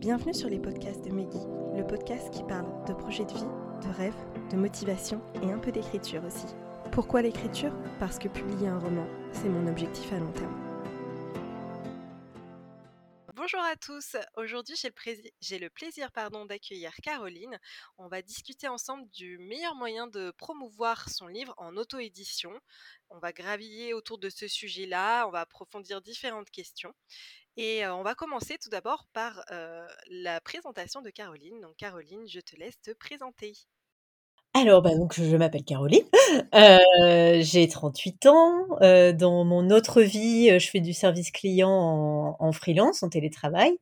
Bienvenue sur les podcasts de Meggy, le podcast qui parle de projets de vie, de rêves, de motivation et un peu d'écriture aussi. Pourquoi l'écriture? Parce que publier un roman, c'est mon objectif à long terme. Bonjour à tous, aujourd'hui j'ai le, le, plaisir d'accueillir Caroline. On va discuter ensemble du meilleur moyen de promouvoir son livre en auto-édition. On va graviller autour de ce sujet-là, on va approfondir différentes questions. Et on va commencer tout d'abord par la présentation de Caroline. Donc Caroline, je te laisse te présenter. Alors, bah, donc, je m'appelle Caroline, euh, j'ai 38 ans. dans mon autre vie, je fais du service client en, freelance, en télétravail.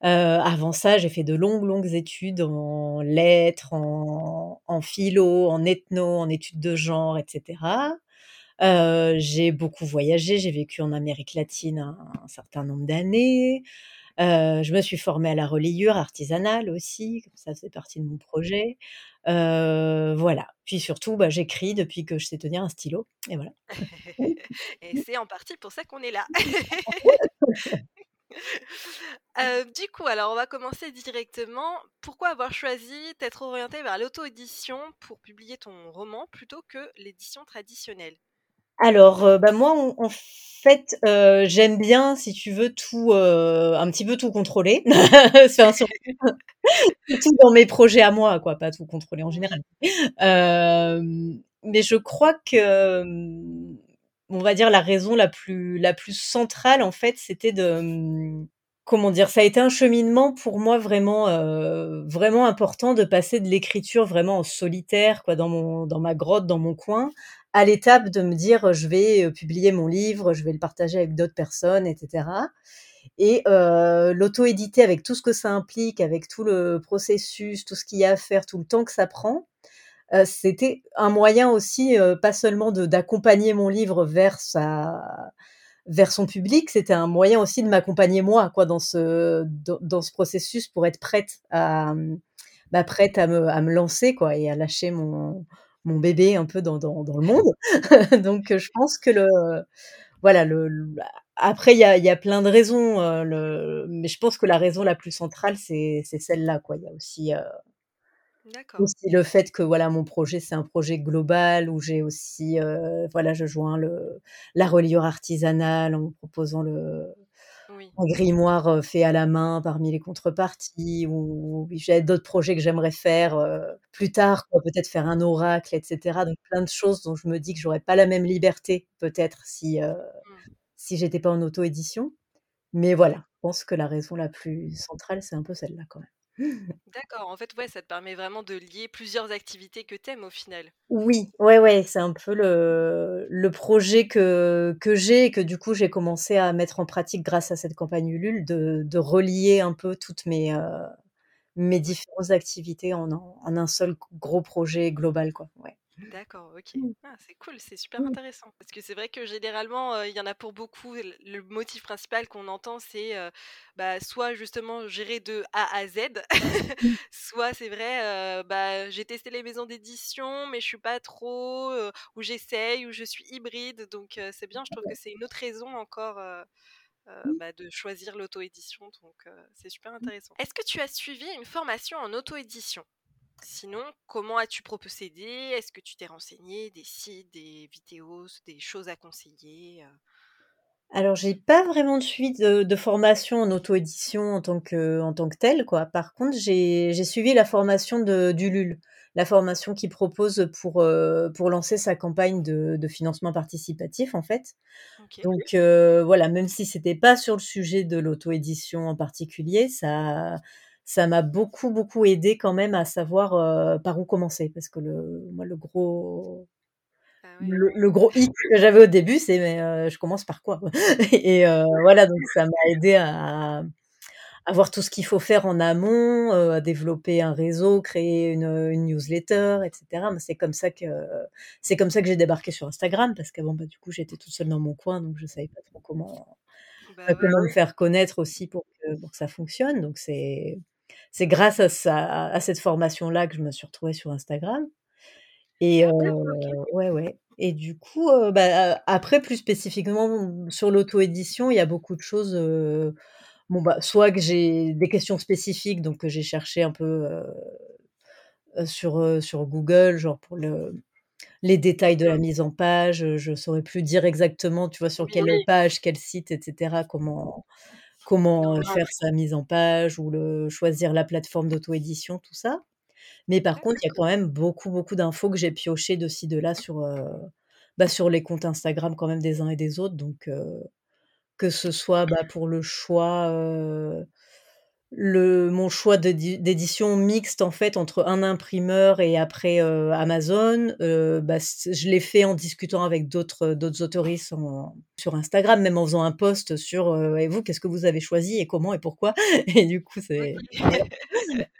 avant ça, j'ai fait de longues, longues études en lettres, en, en philo, en ethno, en études de genre, etc j'ai beaucoup voyagé, j'ai vécu en Amérique latine un, certain nombre d'années. je me suis formée à la reliure artisanale aussi, ça fait partie de mon projet. voilà. Puis surtout, bah, j'écris depuis que je sais tenir un stylo et voilà. Et c'est en partie pour ça qu'on est là. du coup, alors on va commencer directement. Pourquoi avoir choisi d'être orienté vers l'auto-édition pour publier ton roman plutôt que l'édition traditionnelle? Alors, euh, bah, moi, en fait, euh, j'aime bien, si tu veux, tout, euh, un petit peu tout contrôler. Enfin, tout dans mes projets à moi, quoi, pas tout contrôler en général. mais je crois que, on va dire la raison la plus la plus centrale, en fait, c'était de, comment dire? Ça a été un cheminement pour moi vraiment, vraiment important de passer de l'écriture vraiment en solitaire, quoi, dans mon dans ma grotte, dans mon coin, à l'étape de me dire je vais publier mon livre, je vais le partager avec d'autres personnes, etc. Et l'auto-éditer avec tout ce que ça implique, avec tout le processus, tout ce qu'il y a à faire, tout le temps que ça prend, c'était un moyen aussi, pas seulement d'accompagner mon livre vers sa vers son public, c'était un moyen aussi de m'accompagner moi, quoi, dans ce dans, ce processus pour être prête à bah, prête à me à me lancer, quoi, et à lâcher mon mon bébé un peu dans, dans, dans le monde. Donc, je pense que le, voilà, le, après, il y a, y a, plein de raisons, le, mais je pense que la raison la plus centrale, c'est celle-là, quoi. Il y a aussi, aussi le fait que voilà, mon projet, c'est un projet global où j'ai aussi, voilà, je joins le, la reliure artisanale en proposant le, un grimoire fait à la main parmi les contreparties, ou j'ai d'autres projets que j'aimerais faire plus tard, peut-être faire un oracle, etc. Donc plein de choses dont je me dis que j'aurais pas la même liberté peut-être si mmh. si j'étais pas en auto-édition. Mais voilà, je pense que la raison la plus centrale, c'est un peu celle-là quand même. D'accord, en fait, ouais, ça te permet vraiment de lier plusieurs activités que tu aimes au final. Oui, ouais, ouais, c'est un peu le, le projet que, que j'ai et que du coup j'ai commencé à mettre en pratique grâce à cette campagne Ulule, de, de relier un peu toutes mes, euh, mes différentes activités en, en, un seul gros projet global, quoi. Ouais. D'accord, OK. Mmh. Ah, c'est cool, c'est super mmh. intéressant. Parce que c'est vrai que généralement, il y en a pour beaucoup, le motif principal qu'on entend, c'est bah, soit justement gérer de A à Z, mmh. soit c'est vrai, bah, j'ai testé les maisons d'édition, mais je suis pas trop, ou j'essaye, ou je suis hybride. Donc c'est bien, je trouve que c'est une autre raison encore. Bah, de choisir l'auto-édition, donc c'est super intéressant. Est-ce que tu as suivi une formation en auto-édition? Sinon, comment as-tu procédé? Est-ce que tu t'es renseigné des sites, des vidéos, des choses à conseiller Alors, j'ai pas vraiment suivi de, formation en auto-édition en tant que en tant que telle, quoi. Par contre, j'ai suivi la formation de d'Ulule, la formation qui propose pour, pour lancer sa campagne de financement participatif, en fait. Donc voilà, même si c'était pas sur le sujet de l'auto-édition en particulier, ça ça m'a beaucoup, beaucoup aidé quand même à savoir, par où commencer. Parce que le moi, le gros ah le gros hic que j'avais au début, c'est: «Mais, je commence par quoi?» et voilà, donc ça m'a aidé à à voir tout ce qu'il faut faire en amont, à développer un réseau, créer une, une newsletter et cetera. c'est comme ça que c'est comme ça que j'ai débarqué sur Instagram parce qu'avant, bah, du coup, j'étais toute seule dans mon coin, donc je savais pas trop comment, bah, comment me faire connaître aussi pour que pour que ça fonctionne. Donc c'est c'est grâce à à cette formation-là que je me suis retrouvée sur Instagram et ouais, ouais et du coup, bah, après plus spécifiquement sur l'auto-édition, il y a beaucoup de choses, bon, bah, soit que j'ai des questions spécifiques, donc que j'ai cherché un peu, sur, sur Google, genre pour le les détails de la Mmh. mise en page, je saurais plus dire exactement, tu vois, sur quelle page, quel site et cetera, comment comment faire sa mise en page ou le choisir la plateforme d'auto-édition, tout ça. Mais par contre, il y a quand même beaucoup, beaucoup d'infos que j'ai piochées de ci de là sur, bah, sur les comptes Instagram quand même des uns et des autres, donc que ce soit, bah, pour le choix, le mon choix d'édi d'édition mixte en fait entre un imprimeur et après, heu, Amazon, heu, bah, je l'ai fait en discutant avec d'autres d'autres autoristes en sur Instagram, même en faisant un post sur, «Et vous, qu'est-ce que vous avez choisi et comment et pourquoi?» et du coup, c'est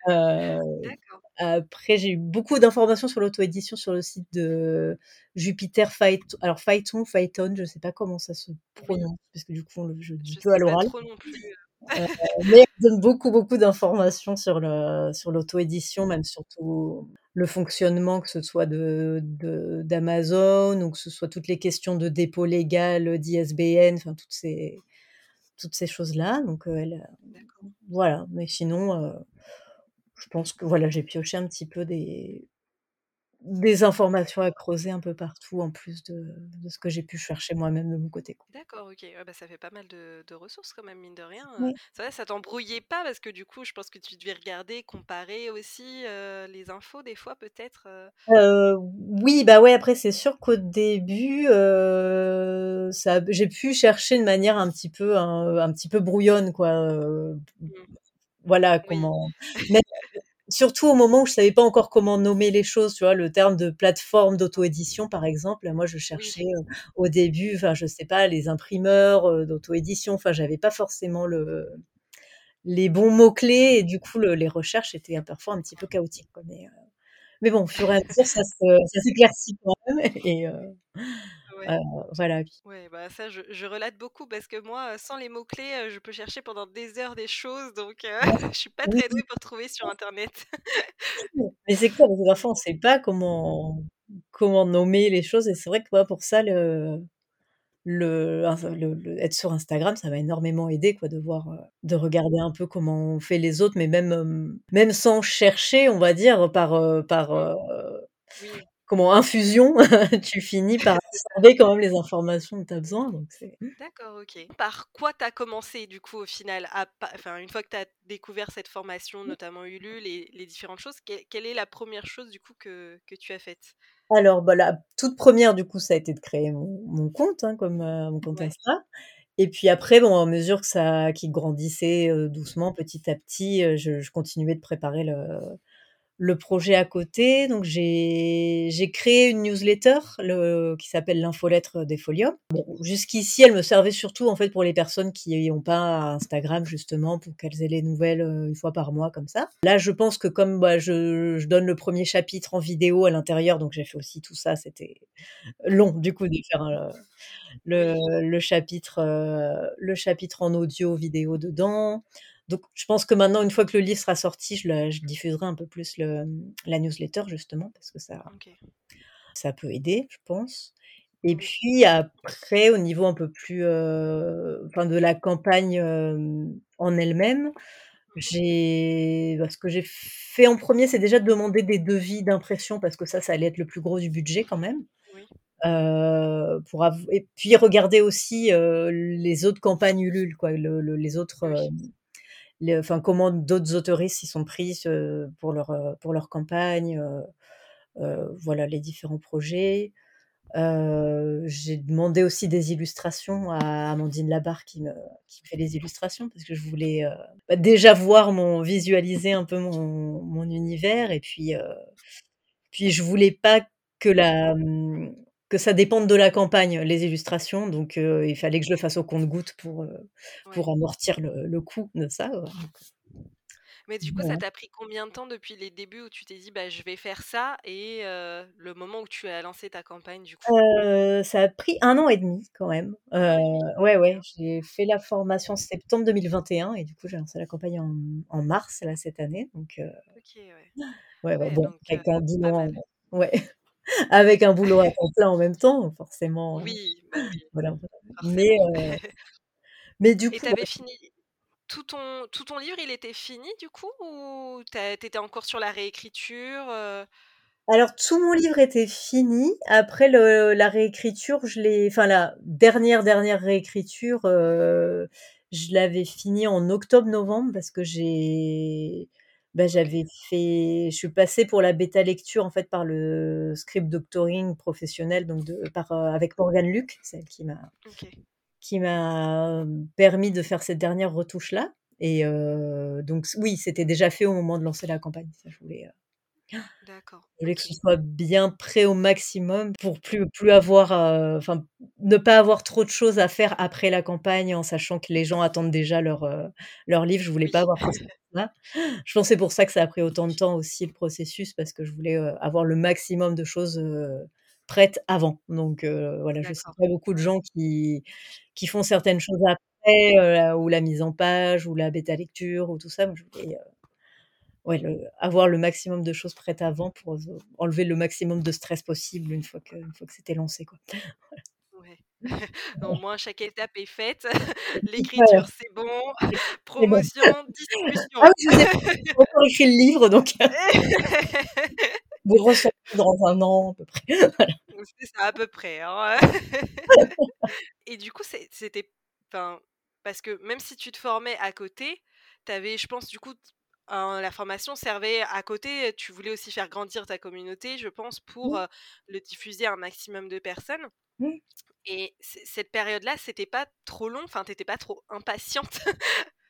après j'ai eu beaucoup d'informations sur l'auto-édition sur le site de Jupiter Phaét alors Phaéton, Phaéton, je sais pas comment ça se prononce parce que du coup, je Je que à l'oral. Heu, mais elle donne beaucoup, beaucoup d'informations sur le sur l'auto-édition, même surtout le fonctionnement, que ce soit de de d'Amazon ou que ce soit toutes les questions de dépôt légal, d'ISBN, enfin toutes ces toutes ces choses-là, donc elle, D'accord. voilà, mais sinon, heu, je pense que voilà, j'ai pioché un petit peu des des informations à creuser un peu partout en plus de de ce que j'ai pu chercher moi-même de mon côté, quoi. D'accord, OK. Ouais, bah, ça fait pas mal de de ressources quand même, mine de rien. Ça va, ça t'embrouillait pas? Parce que du coup, je pense que tu devais regarder, comparer aussi, les infos des fois peut-être, oui, bah, ouais, après c'est sûr qu'au début, ça j'ai pu chercher de manière un petit peu un un petit peu brouillonne quoi, Mmh. voilà Oui. comment surtout au moment où je savais pas encore comment nommer les choses, tu vois? Le terme de plateforme d'auto-édition, par exemple, moi je cherchais, au début, enfin, je sais pas, les imprimeurs, d'auto-édition, enfin, j'avais pas forcément le les bons mots clés et du coup le les recherches étaient parfois un petit peu chaotiques, quoi, mais bon, au fur et à mesure, ça s'éclaircit quand même. Et Ouais. voilà. Ouais, bah, ça je je relate beaucoup parce que moi, sans les mots clés, heu, je peux chercher pendant des heures des choses donc Ouais, je suis pas très douée pour trouver sur internet. Mais c'est clair, que parfois on sait pas comment comment nommer les choses et c'est vrai que moi pour ça le le inf le le être sur Instagram, ça m'a énormément aidée quoi de voir, de regarder un peu comment ont fait les autres, mais même, même sans chercher, on va dire, par, par, Oui. Comment infusion, tu finis par absorber quand même les informations dont tu as besoin, D'accord, OK. Par quoi tu as commencé du coup au final? À enfin, une fois que tu as découvert cette formation, notamment Ulule et les différentes choses, quelle quelle est la 1re chose du coup que que tu as faite? Alors, bah, la toute 1re du coup, ça a été de créer mon mon compte, hein, comme, heu, mon compte Ouais. Insta et puis après, bon, à mesure que ça qu'il grandissait, doucement, petit à petit, je je continuais de préparer le le projet à côté, donc j'ai créé une newsletter, le qui s'appelle l'infolettre des Foliums. Bon, jusqu'ici, elle me servait surtout, en fait, pour les personnes qui ont pas Instagram justement, pour qu'elles aient les nouvelles, heu, 1 fois par mois comme ça. Là, je pense que comme, bah, je je donne le 1er chapitre en vidéo à l'intérieur, donc j'ai fait aussi tout ça, c'était long du coup de faire, le Oui. le chapitre, heu, le chapitre en audio, vidéo dedans. Donc je pense que maintenant, une fois que le livre sera sorti, je la je diffuserai un peu plus le, mmh, la newsletter justement parce que ça ça peut aider, je pense et Oui. puis après au niveau un peu plus, enfin de la campagne, hem, en elle-même, Mmh j'ai bah, ce que j'ai fait en 1er, c'est déjà de demander des devis d'impression parce que ça, ça allait être le plus gros du budget quand même, Oui. heu, pour av et puis regarder aussi, les autres campagnes Ulule quoi, le le les autres, Oui. Les enfin comment d'autres autoristes s'y sont pris, pour leur, heu, pour leur campagne, heu, heu, voilà les différents projets. J'ai demandé aussi des illustrations à Amandine Labarre qui me qui fait les illustrations parce que je voulais, bah, déjà voir mon visualiser un peu mon mon univers et puis, puis je voulais pas que la, mmh, que ça dépende de la campagne, les illustrations, donc heu, il fallait que je le fasse au compte-gouttes pour, Ouais. pour amortir le le coût de ça, Mais du coup, ça t'a pris combien de temps depuis les débuts où tu t'es dit: «Bah, je vais faire ça» et heu, le moment où tu as lancé ta campagne du coup? Ça a pris 1 an et demi quand même, 1 heu, an et demi? ouais, ouais, j'ai fait la formation septembre 2021 et du coup, j'ai lancé la campagne en en mars là, cette année, donc OK, ouais. ouais, bon, donc avec un en ouais, avec un boulot à temps plein en même temps, forcément, Oui, bah, oui, voilà, mais heu, mais du Et coup, avais fini tout ton tout ton livre, il était fini du coup ou tu étais encore sur la réécriture, Alors tout mon livre était fini. Après le la réécriture, je l'ai enfin la dernière, dernière réécriture, je l'avais fini en octobre-novembre parce que j'ai bah, j'avais fait je suis passée pour la bêta lecture en fait par le script doctoring professionnel donc de par, heu, avec Morgane Luc, celle qui m'a qui m'a permis de faire cette dernière retouche-là et donc oui, c'était déjà fait au moment de lancer la campagne. Ça je voulais, D'accord, je voulais que ce soit bien prêt au maximum pour plus plus avoir, heu, enfin, ne pas avoir trop de choses à faire après la campagne en sachant que les gens attendent déjà leur, heu, leur livre. Je voulais Oui. pas avoir stress-là. Je pense c'est pour ça que ça a pris autant de temps aussi le processus parce que je voulais, heu, avoir le maximum de choses, prêtes avant. Donc voilà, je sais a beaucoup de gens qui qui font certaines choses après, ou la mise en page ou la bêta lecture ou tout ça. Moi je voulais, heu Ouais, le avoir le maximum de choses prêtes avant pour, heu, enlever le maximum de stress possible une fois que une fois que c'était lancé, quoi. Au moins chaque étape est faite. L'écriture, c'est bon. Promotion, Ah distribution. oui, je vous ai pas encore écrit le livre donc vous recevrez dans 1 an à peu près, voilà. C'est ça, à peu près, hein. Et du coup, c'était enfin, parce que même si tu te formais à côté, tu avais, je pense, du coup, la formation servait à côté, tu voulais aussi faire grandir ta communauté, je pense, pour, le diffuser à un maximum de personnes Mmh. et cette période-là, c'était pas trop long? Enfin, tu étais pas trop impatiente?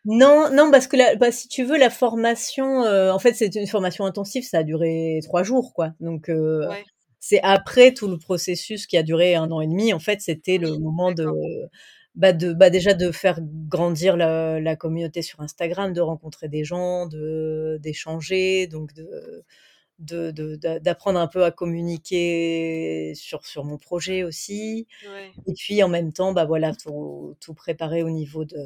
Non, non, parce que la bah, si tu veux, la formation, en fait, c'était une formation intensive, ça a duré 3 jours, quoi. Donc Ouais. c'est après tout le processus qui a duré 1 an et demi, en fait, c'était le moment de. Bah, de bah, déjà de faire grandir la la communauté sur Instagram, de rencontrer des gens, de d'échanger, donc de de de d'a d'apprendre un peu à communiquer sur sur mon projet aussi Ouais. et puis en même temps, bah, voilà, tout tout préparer au niveau de,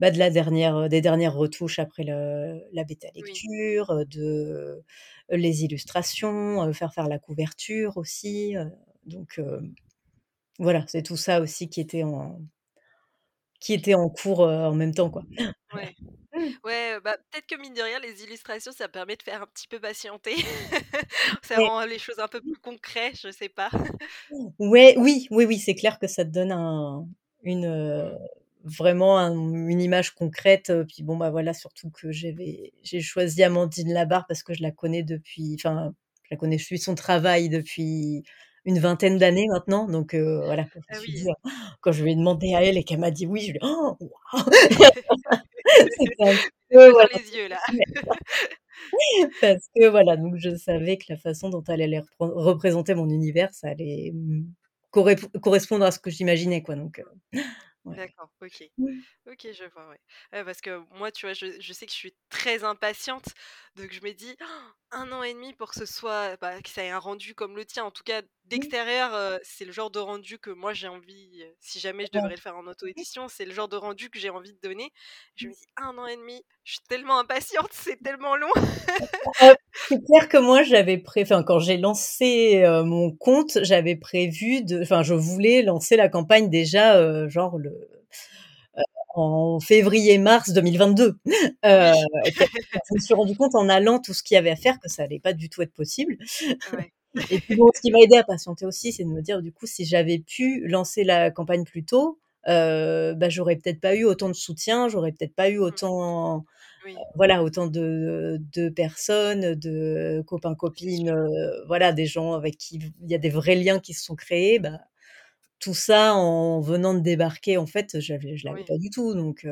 bah, de la dernière, des dernières retouches après le la bêta lecture, heu, de les illustrations, heu, faire faire la couverture aussi, donc voilà, c'est tout ça aussi qui était en qui était en cours, en même temps, quoi. Ouais. Voilà. Ouais, bah, peut-être que mine de rien, les illustrations, ça permet de faire un petit peu patienter. Ça rend les choses un peu plus concret, je sais pas. Ouais, oui, oui, oui, c'est clair que ça te donne un une, Mmh. vraiment un une image concrète, puis bon, bah, voilà, surtout que j'avais j'ai choisi Amandine Labarre parce que je la connais depuis enfin, je la connais, je suis son travail depuis une vingtaine d'années maintenant, donc heu, voilà, je me Ah suis oui. dit, quand je lui ai demandé à elle et qu'elle m'a dit oui, je lui ai «Oh waouh!» C'était un peu, Étoiles dans voilà, les yeux, là. parce que voilà, donc je savais que la façon dont elle allait représenter mon univers, ça allait, mmh, correspondre à ce que j'imaginais, quoi, donc heu, ouais. D'accord, OK. Mmh. OK, je vois, ouais. Parce que moi, tu vois, je je sais que je suis très impatiente, donc je me dis: «1 an et demi pour que ce soit, bah, que ça ait un rendu comme le tien». En tout cas. D'extérieur, heu, c'est le genre de rendu que moi j'ai envie, si jamais je devrais le faire en auto-édition, c'est le genre de rendu que j'ai envie de donner. Je me dis: «1 an et demi, je suis tellement impatiente, c'est tellement long». Heu, c'est clair que moi j'avais pré enfin, quand j'ai lancé, mon compte, j'avais prévu de enfin, je voulais lancer la campagne déjà, genre le, en février-mars 2022. Heu, Oui. et puis après, je me suis rendu compte en allant tout ce qu'il y avait à faire que ça allait pas du tout être possible. Ouais. Et puis bon, ce qui m'a aidée à patienter aussi, c'est de me dire, du coup, si j'avais pu lancer la campagne plus tôt, heu, bah, j'aurais peut-être pas eu autant de soutien, j'aurais peut-être pas eu Mmh. autant, Oui. voilà, autant de de personnes, de copains, copines, heu, voilà, des gens avec qui il y a des vrais liens qui se sont créés, bah, tout ça en venant de débarquer, en fait, je l'avais Oui. pas du tout, donc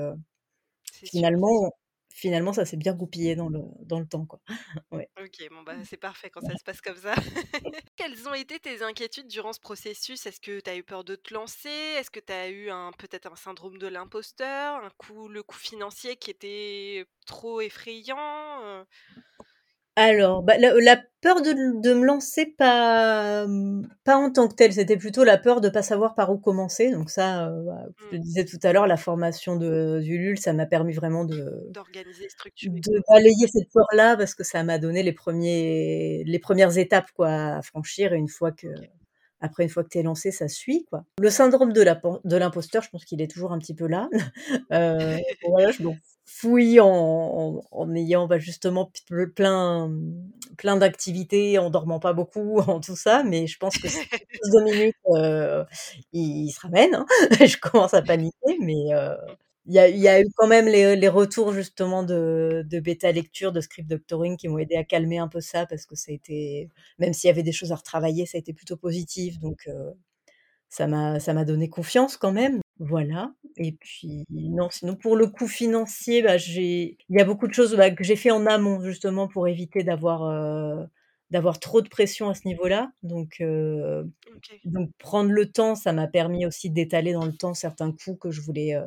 finalement finalement ça s'est bien goupillé dans le dans le temps, quoi. Ouais. OK, bon, bah, c'est parfait quand ça se passe comme ça. Quelles ont été tes inquiétudes durant ce processus? Est-ce que tu as eu peur de te lancer? Est-ce que tu as eu un peut-être un syndrome de l'imposteur? Un coût le coût financier qui était trop effrayant, heu? Alors, bah, la la peur de de me lancer, pas, mmh, pas en tant que telle, c'était plutôt la peur de pas savoir par où commencer, donc ça, bah, je te Mmh. disais tout à l'heure, la formation de d'Ulule, ça m'a permis vraiment de D'organiser, structurer, de balayer cette peur-là parce que ça m'a donné les premiers les premières étapes, quoi, à franchir et une fois que après une fois que tu es lancé, ça suit, quoi. Le syndrome de l'imposteur, je pense qu'il est toujours un petit peu là. euh, voilà, je fouille en, en, ayant bah, justement plein, plein d'activités, en dormant pas beaucoup, en tout ça, mais je pense que si deux minutes, euh, il, se ramène. Hein. je commence à paniquer, mais euh, il y, a, y, a, eu quand même les, les retours justement de, de, bêta lecture, de script doctoring qui m'ont aidé à calmer un peu ça parce que ça a été, même s'il y avait des choses à retravailler, ça a été plutôt positif. Donc, euh, ça m'a ça m'a donné confiance quand même, voilà et puis non, sinon pour le coût financier, bah, j'ai il y a beaucoup de choses, bah, que j'ai fait en amont justement pour éviter d'avoir, heu, d'avoir trop de pression à ce niveau-là. Donc heu, donc prendre le temps, ça m'a permis aussi d'étaler dans le temps certains coûts que je voulais, heu,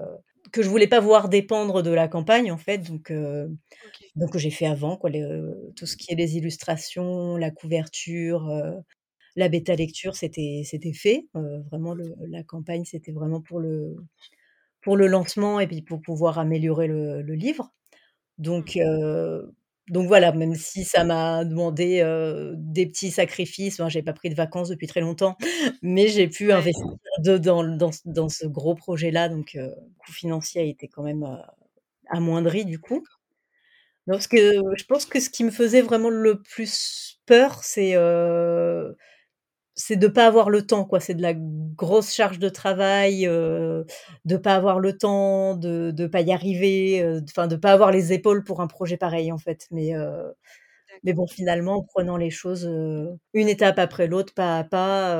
que je voulais pas voir dépendre de la campagne en fait. Donc heu, donc j'ai fait avant quoi, les, tout ce qui est les illustrations, la couverture, heu, la bêta lecture, c'était c'était fait. Euh, vraiment, le, la campagne, c'était vraiment pour le, pour le lancement et puis pour pouvoir améliorer le, le livre. Donc, mmh. euh, donc voilà, même si ça m'a demandé euh, des petits sacrifices, moi, j'ai pas pris de vacances depuis très longtemps, mais j'ai pu investir dans, dans ce gros projet-là. Donc, le coût financier a été quand même amoindri du coup. parce que je pense que ce qui me faisait vraiment le plus peur, c'est c'est de pas avoir le temps, quoi. C'est de la grosse charge de travail, euh, de pas avoir le temps, de de pas y arriver, euh, enfin de pas avoir les épaules pour un projet pareil, en fait. Mais euh, mais bon, finalement, en prenant les choses une étape après l'autre, pas à pas,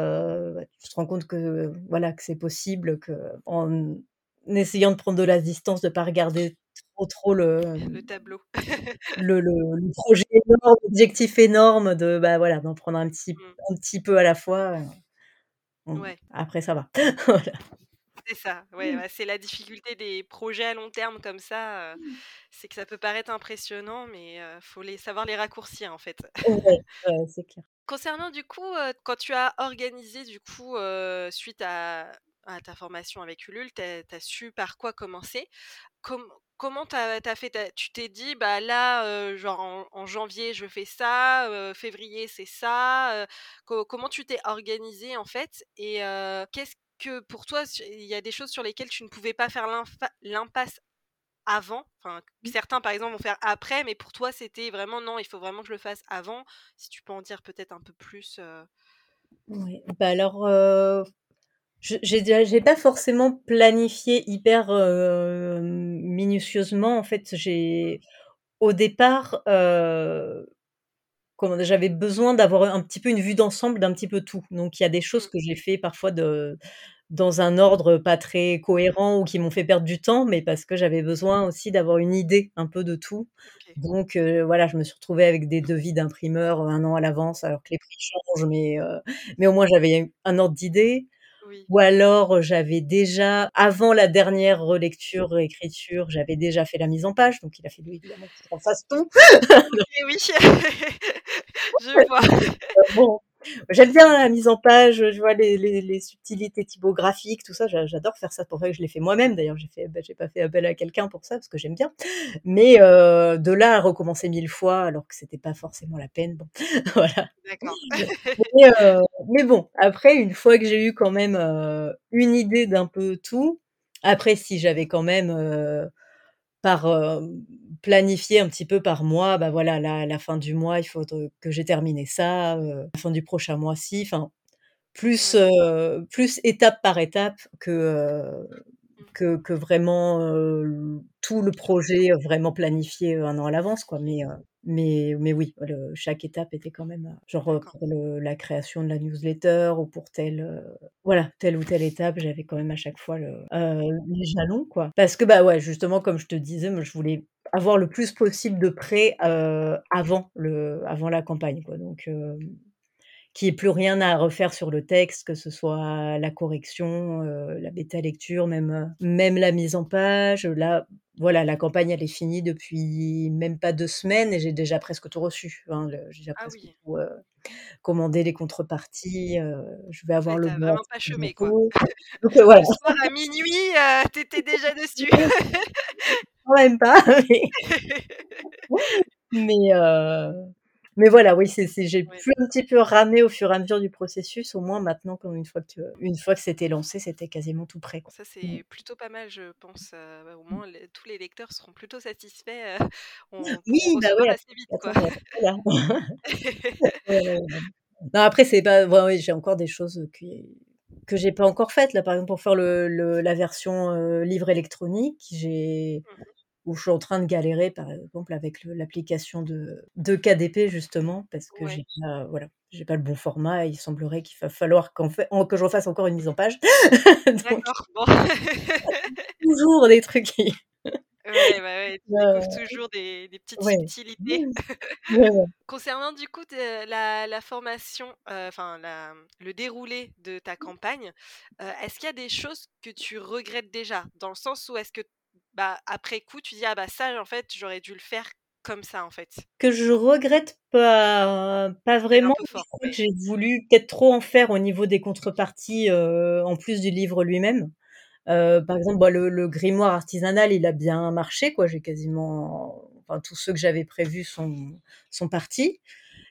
bah, tu te rends compte que voilà que c'est possible, que en essayant de prendre de la distance, de pas regarder trop trop le le tableau. le, le, le, projet énorme, l'objectif énorme de bah voilà, d'en prendre un petit, mmh. un petit peu à la fois. Ouais. Après ça va. voilà. C'est ça, ouais, mmh. c'est la difficulté des projets à long terme comme ça, mmh. c'est que ça peut paraître impressionnant, mais il faut les, savoir les raccourcir en fait. Ouais, c'est clair. Concernant du coup, quand tu as organisé du coup, suite à, ta formation avec Ulule, tu as, su par quoi commencer? Comme, comment tu fait Tu t'es dit, bah là, genre en, janvier, je fais ça, février, c'est ça. comment tu t'es organisé en fait? Et qu'est-ce que pour toi, il y a des choses sur lesquelles tu ne pouvais pas faire l'impasse avant enfin, mmh. Certains, par exemple, vont faire après, mais pour toi, c'était vraiment non, il faut vraiment que je le fasse avant. Si tu peux en dire peut-être un peu plus. Oui, bah alors, j'ai pas forcément planifié hyper, minutieusement. En fait, j'ai au départ, j'avais besoin d'avoir un petit peu une vue d'ensemble d'un petit peu tout. Donc il y a des choses mmh. que j'ai fait parfois de dans un ordre pas très cohérent ou qui m'ont fait perdre du temps, mais parce que j'avais besoin aussi d'avoir une idée un peu de tout. Donc voilà, je me suis retrouvée avec des devis d'imprimeur, un an à l'avance alors que les prix changent, mais mais au moins j'avais un ordre d'idée. Ou alors, j'avais déjà, avant la dernière relecture, réécriture, j'avais déjà fait la mise en page, donc il a fallu évidemment je fasse tout. oui, je vois. bon, J'aime bien la mise en page, je vois les, les, les subtilités typographiques, tout ça. J'adore faire ça. Pour ça que je l'ai fait moi-même. D'ailleurs, j'ai fait, bah, j'ai pas fait appel à quelqu'un pour ça parce que j'aime bien. Mais euh, de là à recommencer mille fois, alors que c'était pas forcément la peine. Bon, voilà. D'accord. mais, euh, mais, bon, après, une fois que j'ai eu quand même euh, une idée d'un peu tout, après, si j'avais quand même euh, par planifier un petit peu par mois, bah voilà, là, à la fin du mois, il faut que j'ai terminé ça, à la fin du prochain mois-ci, enfin, plus, plus étape par étape que, mmh. que, que vraiment tout le projet vraiment planifié un an à l'avance, quoi. Mais, mais, mais oui, chaque étape était quand même, genre pour la création de la newsletter ou pour telle, voilà, telle ou telle étape, j'avais quand même à chaque fois le, les jalons, quoi. Parce que, bah ouais, justement, comme je te disais, moi, je voulais avoir le plus possible de prêts avant, le, avant la campagne, quoi. Donc, qu'il n'y ait plus rien à refaire sur le texte, que ce soit la correction, la bêta lecture, même, même la mise en page. Là, voilà, la campagne, elle est finie depuis même pas deux semaines et j'ai déjà presque tout reçu. Hein, j'ai déjà ah presque tout euh, commandé les contreparties. Euh, je vais avoir le bon. vraiment pas chômé, quoi. Donc, euh, voilà. Le soir à minuit, t'étais déjà dessus. Quand même pas, mais. mais mais voilà, oui, c'est j'ai pu un petit peu ramer au fur et à mesure du processus. Au moins maintenant, une fois que une fois que c'était lancé, c'était quasiment tout prêt, quoi. Ça, Mmh. c'est plutôt pas mal, je pense, heu, bah, au moins les tous les lecteurs seront plutôt satisfaits, on Oui, pourront bah, ouais, assez vite, quoi. Ouais, ouais, ouais. Non, après, c'est pas ouais, j'ai encore des choses qui que j'ai pas encore faites, là, par exemple, pour faire le le la version, heu, livre électronique, j'ai Mmh mh. Où je suis en train de galérer, par exemple, avec l'application de de KDP, justement, parce que Ouais. j'ai pas voilà, j'ai pas le bon format et il semblerait qu'il va falloir qu'en fait en que je refasse encore une mise en page. D'accord, bon. toujours des trucs qui Ouais, bah, ouais, tu ouais, découvres toujours des des petites ouais. subtilités. Concernant du coup de la la formation, heu, enfin le déroulé de ta campagne, heu, est-ce qu'il y a des choses que tu regrettes déjà? Dans le sens où est-ce que, bah, après coup, tu dis: «Ah bah, ça, en fait, j'aurais dû le faire comme ça, en fait»? Que je regrette pas pas vraiment, mais j'ai voulu peut-être trop en faire au niveau des contreparties, en plus du livre lui-même. Par exemple, bah, le le grimoire artisanal, il a bien marché, quoi. J'ai quasiment enfin, tous ceux que j'avais prévus sont sont partis.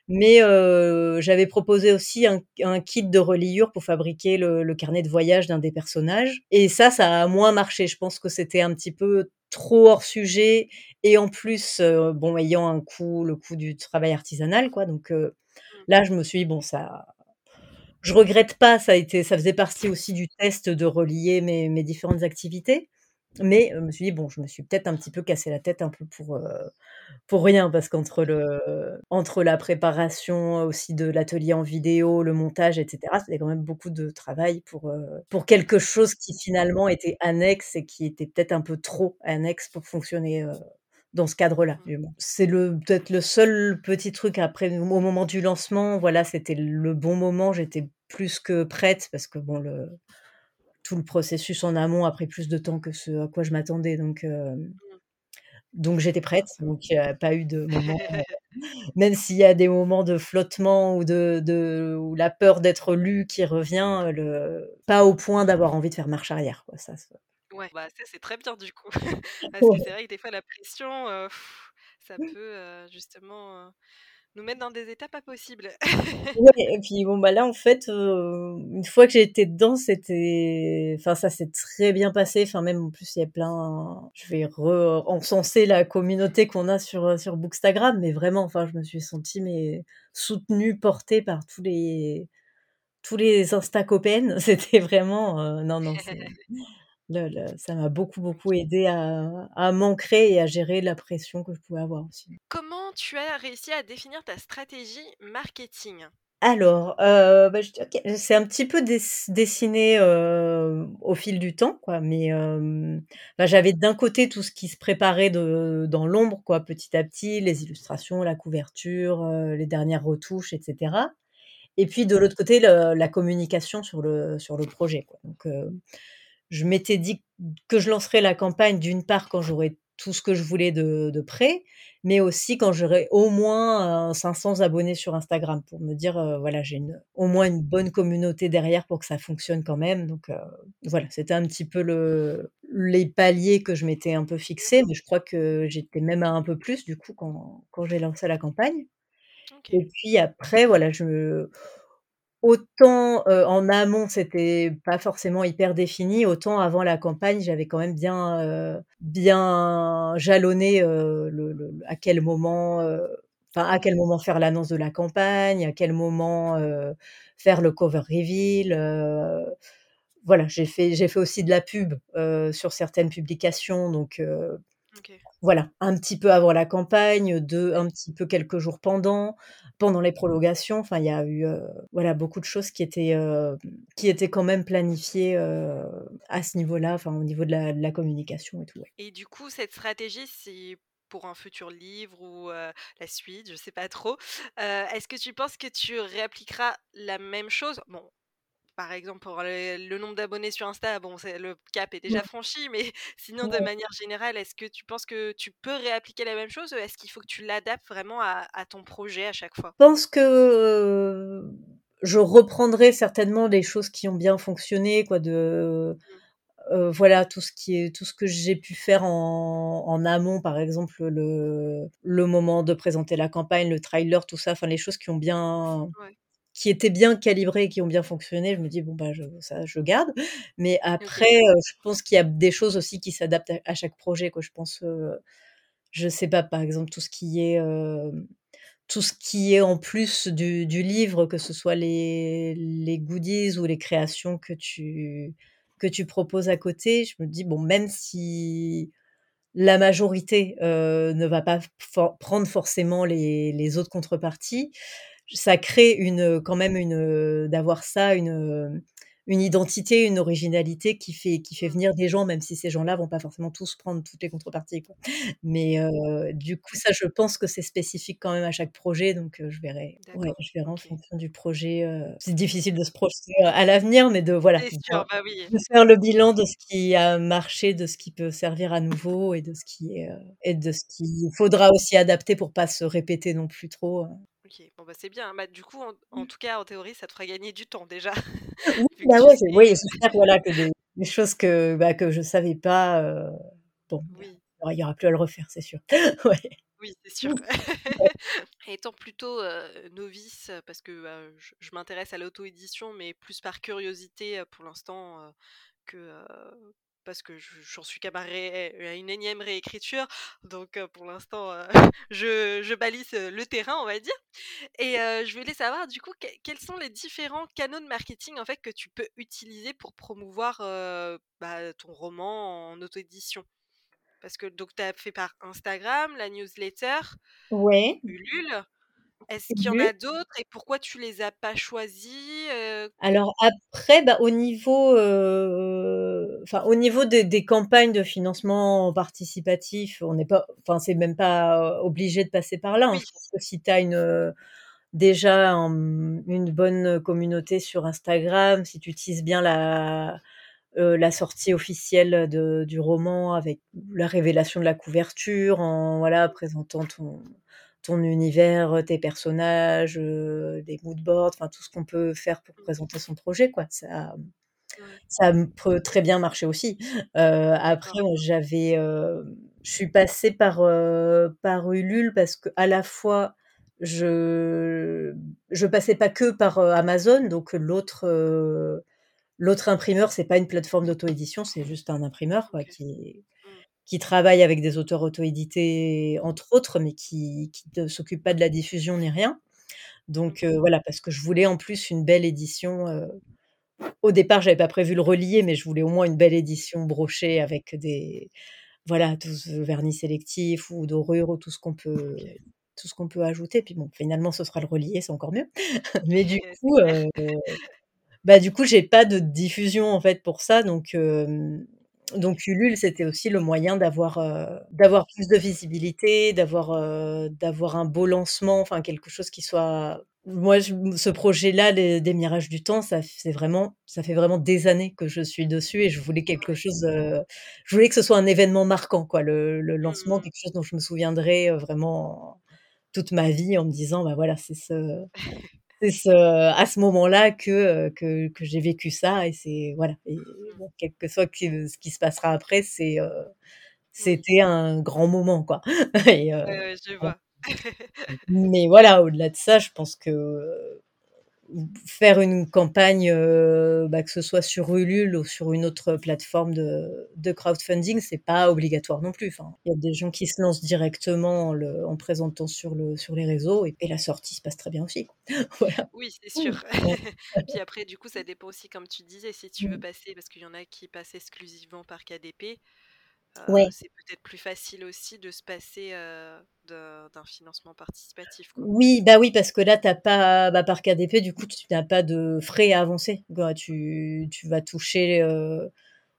Mais, heu, j'avais proposé aussi un un kit de reliure pour fabriquer le le carnet de voyage d'un des personnages et ça, ça a moins marché. Je pense que c'était un petit peu trop hors sujet et en plus, heu, bon, ayant un coût le coût du travail artisanal, quoi, donc, heu, Mmh. là, je me suis dit: «Bon, ça» je regrette pas, ça a été ça faisait partie aussi du test de relier mes mes différentes activités. Mais, je me suis dit: «Bon, je me suis peut-être un petit peu cassé la tête un peu pour, pour rien» parce qu'entre le entre la préparation aussi de l'atelier en vidéo, le montage et cetera, c'était quand même beaucoup de travail pour, pour quelque chose qui finalement était annexe et qui était peut-être un peu trop annexe pour fonctionner, dans ce cadre-là, Mmh. C'est le peut-être le seul petit truc après au moment du lancement, voilà, c'était le bon moment, j'étais plus que prête parce que bon, le tout le processus en amont a pris plus de temps que ce à quoi je m'attendais donc, Mmh. donc j'étais prête, donc il y a pas eu de moment, même s'il y a des moments de flottement ou de de ou la peur d'être lue qui revient, le pas au point d'avoir envie de faire marche arrière, quoi, ça ça. Ouais, bah, ça, c'est très bien du coup. Parce que c'est vrai que des fois la pression, ça peut, heu, justement, nous mettre dans des états pas possibles. Ouais et puis bon, bah, là, en fait, une fois que j'ai été dedans, c'était enfin, ça s'est très bien passé. Enfin, même en plus, il y a plein je vais encenser la communauté qu'on a sur, sur Bookstagram, mais vraiment, enfin, je me suis sentie mais soutenue, portée par tous les tous les instacopains. C'était vraiment, non, non, le le ça m'a beaucoup, beaucoup OK. aidée à à m'ancrer et à gérer la pression que je pouvais avoir aussi. Comment tu as réussi à définir ta stratégie marketing? Alors, heu, bah, c'est un petit peu des dessiné, heu, au fil du temps, quoi, mais, bah, j'avais d'un côté tout ce qui se préparait dans l'ombre, quoi, petit à petit, les illustrations, la couverture, heu, les dernières retouches et cetera et puis de l'autre côté, la communication sur le sur le projet, donc, je m'étais dit que je lancerais la campagne d'une part quand j'aurais tout ce que je voulais de de prêt, mais aussi quand j'aurais au moins, heu, 500 abonnés sur Instagram pour me dire, heu, voilà, j'ai au moins une bonne communauté derrière pour que ça fonctionne quand même, donc, heu, voilà, c'était un petit peu le les paliers que je m'étais un peu fixés, mh. mais je crois que j'étais même à un peu plus du coup quand quand j'ai lancé la campagne et puis après, voilà, je autant, en amont, c'était pas forcément hyper défini, autant avant la campagne, j'avais quand même bien, bien jalonné, le à quel moment, faire l'annonce de la campagne, à quel moment, faire le cover reveal, voilà, j'ai fait aussi de la pub, sur certaines publications, donc. Voilà, un petit peu avant la campagne, de un petit peu quelques jours pendant, pendant les prolongations, enfin, il y a eu, heu, voilà, beaucoup de choses qui étaient, heu, qui étaient quand même planifiées, heu, à ce niveau-là, enfin, au niveau de la communication et tout. Et du coup, cette stratégie, c'est pour un futur livre ou, la suite, je sais pas trop, est-ce que tu penses que tu réappliqueras la même chose? Bon, par exemple, pour le le nombre d'abonnés sur Insta, bon, le cap est déjà franchi, mais sinon de manière générale, est-ce que tu penses que tu peux réappliquer la même chose? Ou est-ce qu'il faut que tu l'adaptes vraiment à à ton projet à chaque fois? Je pense que, heu, je reprendrai certainement des choses qui ont bien fonctionné, quoi, de Mmh. voilà, tout ce qui est tout ce que j'ai pu faire en en amont, par exemple, le le moment de présenter la campagne, le trailer, tout ça, enfin les choses qui ont bien qui étaient bien calibrées et qui ont bien fonctionné, je me dis: «Bon, bah, je ça je garde». Mais après, je pense qu'il y a des choses aussi qui s'adaptent à à chaque projet, quoi. Je pense, je sais pas, par exemple, tout ce qui est, tout ce qui est en plus du du livre, que ce soit les les goodies ou les créations que tu que tu proposes à côté, je me dis: «Bon, même si la majorité, ne va pas for prendre forcément les les autres contreparties», ça crée une, quand même une, d'avoir ça, une, une identité, une originalité qui fait qui fait venir des gens, même si ces gens-là vont pas forcément tous prendre toutes les contreparties, quoi. Mais heu, du coup, ça, je pense que c'est spécifique quand même à chaque projet, donc je verrai, ouais, je verrai en fonction du projet, c'est difficile de se projeter à l'avenir, mais de voilà, bah oui. de faire le bilan de ce qui a marché, de ce qui peut servir à nouveau et de ce qui est, et de ce qu'il faudra aussi adapter pour pas se répéter non plus trop, heu OK, bon, bah, c'est bien, bah, du coup, en en Mmh. tout cas, en théorie, ça te fera gagner du temps déjà, Oui, bah, ouais, oui, voilà, que des des choses que, bah, que je savais pas, heu, bon, il y aura plus à le refaire, c'est sûr. Ouais. Oui, c'est sûr. Ouais. Étant plutôt, heu, novice, parce que, bah, je je m'intéresse à l'auto-édition, mais plus par curiosité, pour l'instant, que, parce que je j'en suis qu'à à une énième réécriture, donc pour l'instant, je je balise le terrain, on va dire et heu, je voulais savoir, du coup, quels quels sont les différents canaux de marketing, en fait, que tu peux utiliser pour promouvoir, bah, ton roman en auto-édition? Parce que donc tu as fait par Instagram, la newsletter, Ouais. Ulule. Est-ce qu'il y en a d'autres et pourquoi tu les as pas choisis? Alors après, bah, au niveau, enfin, au niveau des des campagnes de financement participatif, on n'est pas enfin, c'est même pas obligé de passer par là, hein. Oui. Que si tu as une, heu, déjà, une bonne communauté sur Instagram, si tu utilises bien la, la sortie officielle de du roman avec la révélation de la couverture en voilà, présentant ton ton univers, tes personnages, des mood boards, enfin tout ce qu'on peut faire pour Mmh. présenter son projet, quoi. Ça Ouais. ça peut très bien marcher aussi. Après, moi, j'avais, je suis passée par, par Ulule parce qu'à la fois, je je passais pas que par, Amazon, donc l'autre, l'autre imprimeur, c'est pas une plateforme d'auto-édition, c'est juste un imprimeur, quoi, qui Mmh. qui travaille avec des auteurs auto-édités, entre autres, mais qui qui ne s'occupe pas de la diffusion ni rien. Donc OK. voilà, parce que je voulais en plus une belle édition, au départ, j'avais pas prévu le relier, mais je voulais au moins une belle édition brochée avec des voilà, tout ce vernis sélectif ou dorure ou tout ce qu'on peut tout ce qu'on peut ajouter. Puis bon, finalement, ce sera le relié, c'est encore mieux. Mais du coup, heu, bah, du coup, j'ai pas de diffusion, en fait, pour ça, donc Ulule, c'était aussi le moyen d'avoir, d'avoir plus de visibilité, d'avoir, heu, d'avoir un beau lancement, enfin quelque chose qui soit moi, je ce projet-là, les des Mirages du Temps, ça c'est vraiment ça fait vraiment des années que je suis dessus et je voulais quelque chose, heu, je voulais que ce soit un événement marquant, quoi, le le Mmh lancement, mh. quelque chose dont je me souviendrai, heu, vraiment toute ma vie en me disant: «Bah, voilà, c'est ce c'est ce à ce moment-là que, heu, que que j'ai vécu ça» et c'est voilà et Mmh. bon, quel que soit ce qui se passera après, c'est, c'était un grand moment, quoi et je vois. Mais voilà, au-delà de ça, je pense que, heu, faire une campagne, heu, bah, que ce soit sur Ulule ou sur une autre plateforme de de crowdfunding, c'est pas obligatoire non plus. Enfin, il y a des gens qui se lancent directement en le en présentant sur le sur les réseaux et et la sortie se passe très bien aussi, voilà. Oui, c'est sûr. Ouais. Puis après, du coup, ça dépend aussi, comme tu disais, si tu veux Mmh. passer parce qu'il y en a qui passent exclusivement par KDP, Ouais. c'est peut-être plus facile aussi de se passer, d'un financement participatif, quoi. Oui, bah, oui, parce que là, tu as pas bah, par KDP, du coup, tu n'as pas de frais à avancer. Tu tu vas toucher,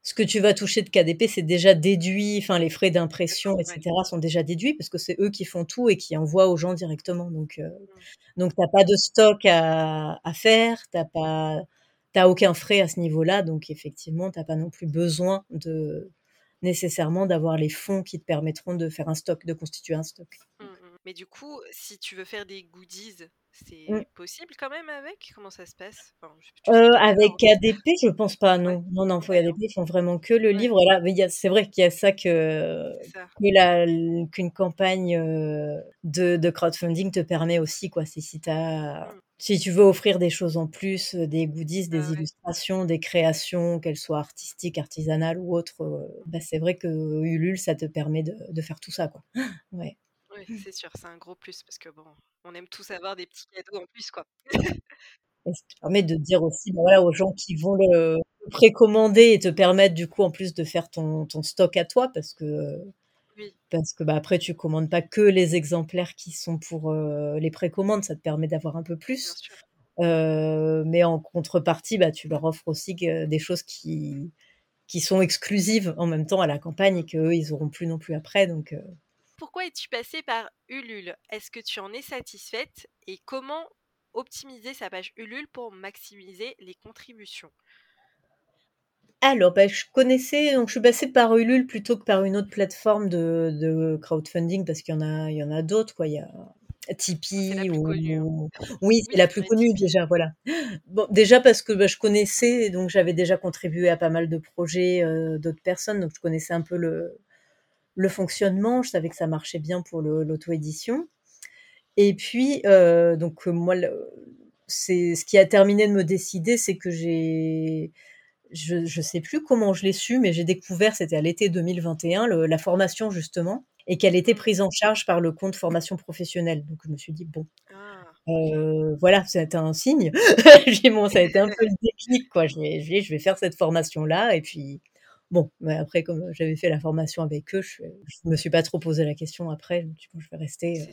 ce que tu vas toucher de KDP, c'est déjà déduit, enfin, les frais d'impression et ouais. cetera sont déjà déduits parce que c'est eux qui font tout et qui envoient aux gens directement, donc heu, Mmh. donc tu as pas de stock à à faire, tu as pas as aucun frais à ce niveau-là, donc effectivement, tu as pas non plus besoin de nécessairement d'avoir les fonds qui te permettront de faire un stock, de constituer un stock. Mmh mh, Mais du coup, si tu veux faire des goodies, Mmh. c'est possible quand même avec? Comment ça se passe? Enfin, euh, avec ADP, je pense pas, non. Non, non, faut ADP, ils font vraiment que le livre. Là, c'est vrai qu'il y a ça que, qu'une campagne euh, de, de, crowdfunding te permet aussi, quoi. Si, si, as, mmh. Si tu veux offrir des choses en plus, euh, des goodies, des ah illustrations, des créations, qu'elles soient artistiques, artisanales ou autres, euh, bah, c'est vrai que Ulule, ça te permet de, de faire tout ça, quoi. Ouais. Oui, c'est sûr, c'est un gros plus parce que bon, on aime tous avoir des petits cadeaux en plus, quoi. Et ça te permet de dire aussi, bah, voilà, aux gens qui vont le précommander et te permettre du coup en plus de faire ton, ton stock à toi parce que oui. parce que bah, après tu commandes pas que les exemplaires qui sont pour euh, les précommandes, ça te permet d'avoir un peu plus. Euh, mais en contrepartie, bah, tu leur offres aussi des choses qui, qui sont exclusives en même temps à la campagne et qu'eux, ils auront plus non plus après. Donc, euh, pourquoi es-tu passée par Ulule? Est-ce que tu en es satisfaite? Et comment optimiser sa page Ulule pour maximiser les contributions? Alors, bah, je connaissais, donc je suis passée par Ulule plutôt que par une autre plateforme de, crowdfunding parce qu'il y en a, il y en a d'autres, quoi. Il y a Tipeee ou, oui, c'est la plus connue déjà, voilà. Bon, déjà parce que bah, je connaissais, donc j'avais déjà contribué à pas mal de projets euh, d'autres personnes, donc je connaissais un peu le, le fonctionnement, je savais que ça marchait bien pour l'auto-édition. Et puis, euh, donc moi, c'est ce qui a terminé de me décider, c'est que j'ai, je ne sais plus comment je l'ai su, mais j'ai découvert, c'était à l'été 2021, la formation justement, et qu'elle était prise en charge par le compte formation professionnelle. Donc je me suis dit, bon, ah. euh, voilà, c'était un signe. bon, ça a été un peu le déclic, quoi. Je vais, je vais faire cette formation-là, et puis Bon, mais après, comme j'avais fait la formation avec eux, je, ne me suis pas trop posé la question après. Je, je vais rester.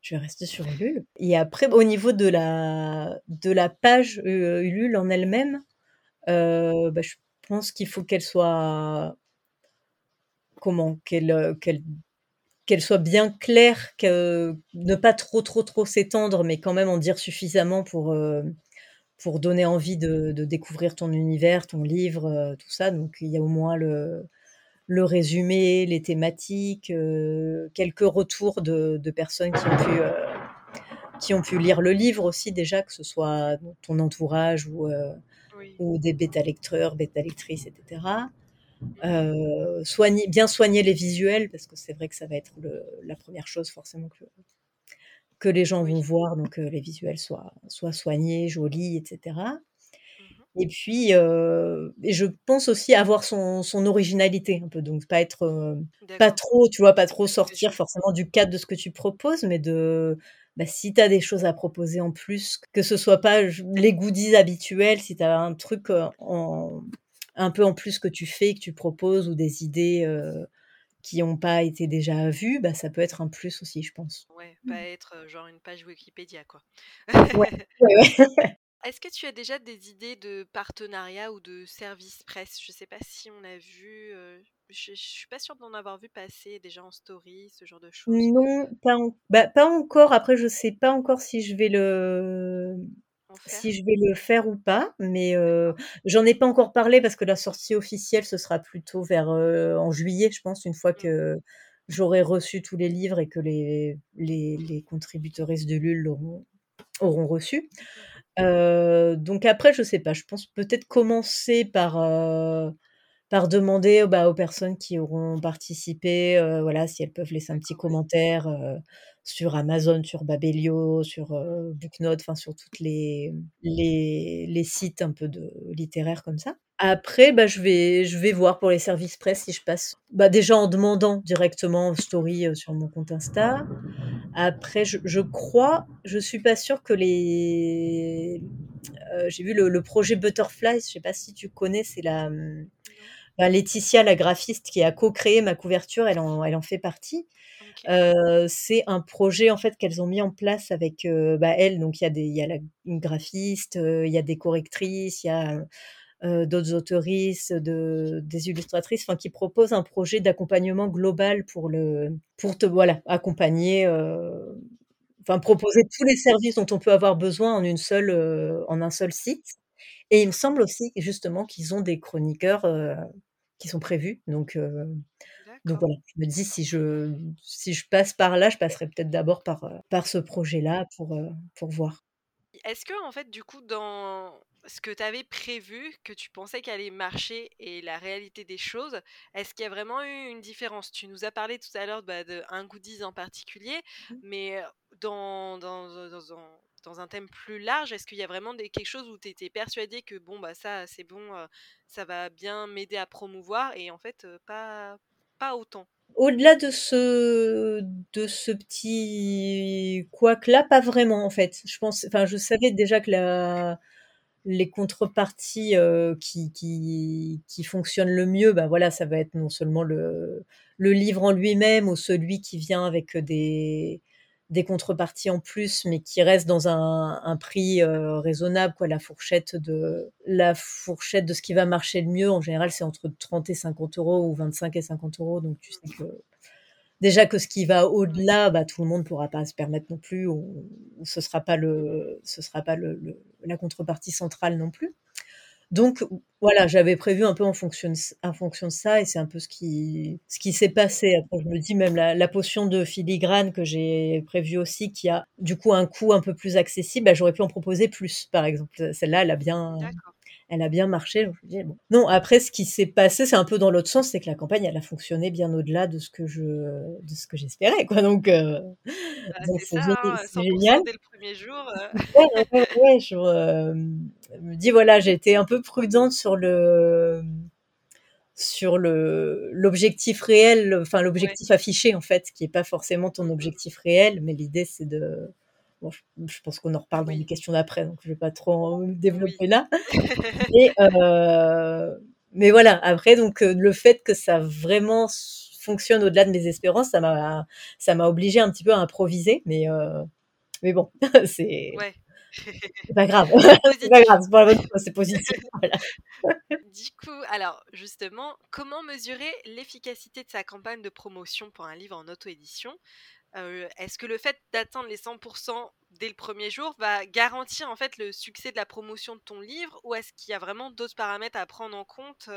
Je vais rester sur Ulule. Et après, au niveau de la, de la page Ulule en elle-même, bah, je pense qu'il faut qu'elle soit. Comment Qu'elle qu'elle soit bien claire, ne pas trop, trop, trop s'étendre, mais quand même en dire suffisamment pour, pour donner envie de, découvrir ton univers, ton livre, euh, tout ça. Donc il y a au moins le, le résumé, les thématiques, euh, quelques retours de, personnes qui ont, pu, euh, qui ont pu lire le livre aussi déjà, que ce soit ton entourage ou, ou des bêta-lecteurs, bêta-lectrices, etc. soigner, bien soigner les visuels, parce que c'est vrai que ça va être la première chose forcément que, que les gens vont voir, donc les visuels soient, soient soignés, jolis, etc. Et puis, et je pense aussi avoir son, son, originalité un peu, donc pas être, pas trop, tu vois, pas trop sortir forcément du cadre de ce que tu proposes, mais de, bah, si tu as des choses à proposer en plus, que ce soit pas les goodies habituels, si tu as un truc en, un peu en plus que tu fais, que tu proposes, ou des idées qui n'ont pas été déjà vus, bah, ça peut être un plus aussi, je pense. Ouais, pas mmh. être genre une page Wikipédia, quoi. ouais, Est-ce que tu as déjà des idées de partenariat ou de service presse? Je ne sais pas si on a vu, je, ne suis pas sûre d'en avoir vu passer déjà en story, ce genre de choses. Non, pas, bah, pas encore. Après, je sais pas encore si je vais le si je vais le faire ou pas, mais j'en ai pas encore parlé parce que la sortie officielle, ce sera plutôt vers en juillet, je pense, une fois mmh. que j'aurai reçu tous les livres et que les, les, les contributrices de LUL auront, auront reçu. Mmh. donc après, je sais pas, je pense peut-être commencer par, par demander bah, aux personnes qui auront participé, voilà, si elles peuvent laisser un petit commentaire sur Amazon, sur Babelio, sur euh, Booknote, enfin sur toutes les, les, les, sites un peu de littéraires comme ça. Après, bah, je, vais, je vais voir pour les services presse si je passe. Bah, déjà en demandant directement story euh, sur mon compte Insta. Après, je, je crois, je suis pas sûre que les. Euh, j'ai vu le, projet Butterfly, je sais pas si tu connais, c'est la. Laetitia, la graphiste qui a co-créé ma couverture, elle en, elle en fait partie c'est un projet en fait qu'elles ont mis en place avec bah, elle. Donc il y a des, il y a la, une graphiste, il y a des correctrices, il y a d'autres autoristes, de, des illustratrices, enfin qui proposent un projet d'accompagnement global pour le, pour te voilà accompagner. Enfin, proposer tous les services dont on peut avoir besoin en une seule, en un seul site. Et il me semble aussi justement qu'ils ont des chroniqueurs qui sont prévus. Donc, Donc voilà, je me dis si je si je passe par là, je passerai peut-être d'abord par, par ce projet-là pour, pour voir. Est-ce que, en fait, du coup, dans ce que tu avais prévu, que tu pensais qu'elle allait marcher et la réalité des choses, est-ce qu'il y a vraiment eu une différence? Tu nous as parlé tout à l'heure bah, d'un goodies en particulier, mmh. mais dans, dans, dans, dans, un thème plus large, est-ce qu'il y a vraiment des, quelque chose où tu étais persuadé que bon, bah ça, c'est bon, ça va bien m'aider à promouvoir et en fait, pas, pas autant? Au-delà de ce de ce petit couac-là, pas vraiment en fait. Je pense enfin je savais déjà que la les contreparties, qui qui qui fonctionnent le mieux, bah, voilà, ça va être non seulement le le livre en lui-même ou celui qui vient avec, des des contreparties en plus, mais qui reste dans un, prix raisonnable, quoi. La fourchette de la fourchette de ce qui va marcher le mieux, en général, c'est entre 30 et 50 euros ou 25 et 50 euros. Donc tu sais que déjà que ce qui va au-delà, bah, tout le monde ne pourra pas se permettre non plus, ou, ce sera pas le, ce sera pas le, la contrepartie centrale non plus. Donc voilà, j'avais prévu un peu en fonction de, en fonction de ça et c'est un peu ce qui, ce qui s'est passé. Après, je me dis même la, potion de filigrane que j'ai prévue aussi, qui a du coup un coût un peu plus accessible, bah, j'aurais pu en proposer plus, par exemple. Celle-là, elle a bien, elle a bien marché. Non, après, ce qui s'est passé, c'est un peu dans l'autre sens, c'est que la campagne, elle a fonctionné bien au-delà de ce que je, de ce que j'espérais, quoi. Donc, euh, bah, c'est hein, génial. Dès le premier jour. Euh. ouais, je euh, me dis voilà, j'ai été un peu prudente sur le sur le l'objectif réel, enfin l'objectif affiché en fait, qui est pas forcément ton objectif réel, mais l'idée c'est de je, pense qu'on en reparle dans les questions d'après, donc je ne vais pas trop développer là. Euh, mais voilà, après, donc euh, le fait que ça vraiment fonctionne au-delà de mes espérances, ça m'a, ça m'a obligé un petit peu à improviser, mais, euh, mais bon, c'est. pas grave, c'est pas grave, c'est positif. Du coup, alors justement, comment mesurer l'efficacité de sa campagne de promotion pour un livre en auto-édition? Est-ce que le fait d'atteindre les 100% dès le premier jour va garantir en fait le succès de la promotion de ton livre ou est-ce qu'il y a vraiment d'autres paramètres à prendre en compte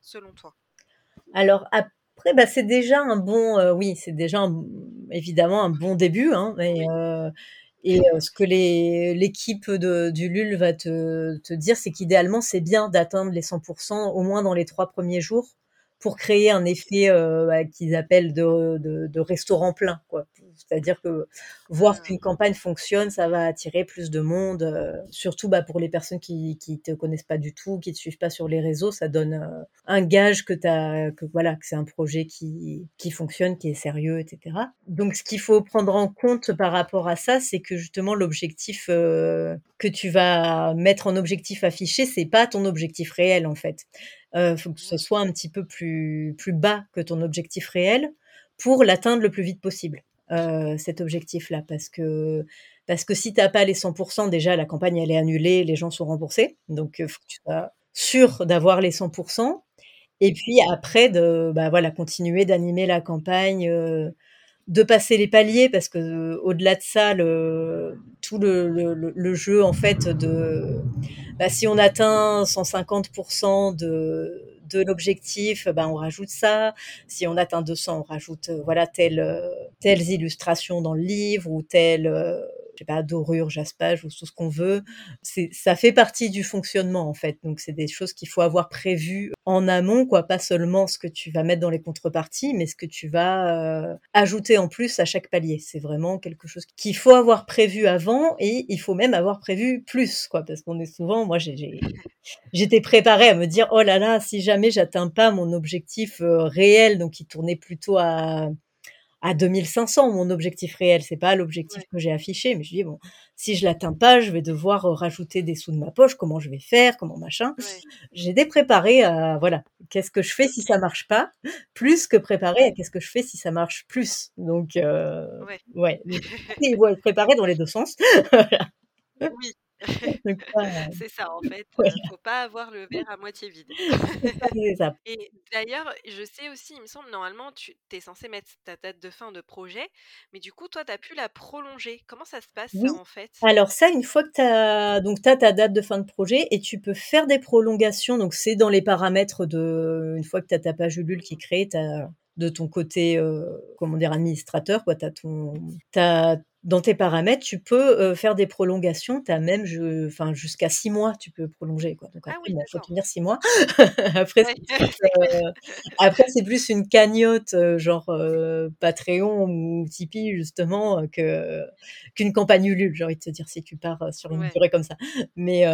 selon toi? Alors après, bah, c'est déjà un bon, oui, c'est déjà évidemment un bon début. Hein, et, ce que l'équipe du LUL va te, te dire, c'est qu'idéalement, c'est bien d'atteindre les 100% au moins dans les trois premiers jours pour créer un effet euh, bah, qu'ils appellent de, de, de, restaurant plein. Quoi. C'est-à-dire que voir mmh. qu'une campagne fonctionne, ça va attirer plus de monde, euh, surtout bah, pour les personnes qui ne te connaissent pas du tout, qui ne te suivent pas sur les réseaux, ça donne euh, un gage que, as, que, voilà, que c'est un projet qui, qui fonctionne, qui est sérieux, etc. Donc ce qu'il faut prendre en compte par rapport à ça, c'est que justement l'objectif que tu vas mettre en objectif affiché, c'est pas ton objectif réel en fait. Il faut que ce soit un petit peu plus, plus bas que ton objectif réel pour l'atteindre le plus vite possible, euh, cet objectif-là. Parce que, parce que si tu n'as pas les 100%, déjà, la campagne, elle est annulée, les gens sont remboursés. Donc, il faut que tu sois sûr d'avoir les 100%. Et puis après, de bah, voilà, continuer d'animer la campagne, de passer les paliers, parce que au-delà de ça, tout le, le, jeu, en fait, de bah, si on atteint 150% de, de l'objectif, bah, on rajoute ça. Si on atteint 200, on rajoute voilà telle, telles illustrations dans le livre ou telle je sais pas, dorure, jaspage ou tout ce qu'on veut. C'est, ça fait partie du fonctionnement en fait. Donc c'est des choses qu'il faut avoir prévues en amont, quoi, pas seulement ce que tu vas mettre dans les contreparties, mais ce que tu vas euh, ajouter en plus à chaque palier. C'est vraiment quelque chose qu'il faut avoir prévu avant et il faut même avoir prévu plus, quoi, parce qu'on est souvent, moi j'ai, j'étais préparée à me dire oh là là, si jamais j'atteins pas mon objectif euh, réel, donc qui tournait plutôt à à 2500 mon objectif réel, c'est pas l'objectif que j'ai affiché, mais je dis bon, si je l'atteins pas, je vais devoir rajouter des sous de ma poche, comment je vais faire, comment machin. J'ai des préparés à voilà, qu'est-ce que je fais si ça marche pas, plus que préparer à qu'est-ce que je fais si ça marche plus. Donc euh, ouais, il faut être préparé dans les deux sens. Oui. c'est ça en fait, il ne faut pas avoir le verre à moitié vide. Et d'ailleurs, je sais aussi, il me semble, normalement, tu es censé mettre ta date de fin de projet, mais du coup, toi, tu as pu la prolonger. Comment ça se passe ça en fait? Alors ça, une fois que tu as, ta date de fin de projet et tu peux faire des prolongations, donc c'est dans les paramètres de, une fois que tu as ta page Ulule qui est créée, tu as de ton côté, comment dire, administrateur, quoi. Tu ton dans tes paramètres, tu peux, faire des prolongations. Tu as même enfin jusqu'à 6 mois, tu peux prolonger, quoi. Donc ah il faut tenir 6 mois. après, c'est plus, une cagnotte, genre, Patreon ou Tipeee justement, que qu'une campagne Ulule, j'ai envie de te dire, si tu pars, sur une durée comme ça. Mais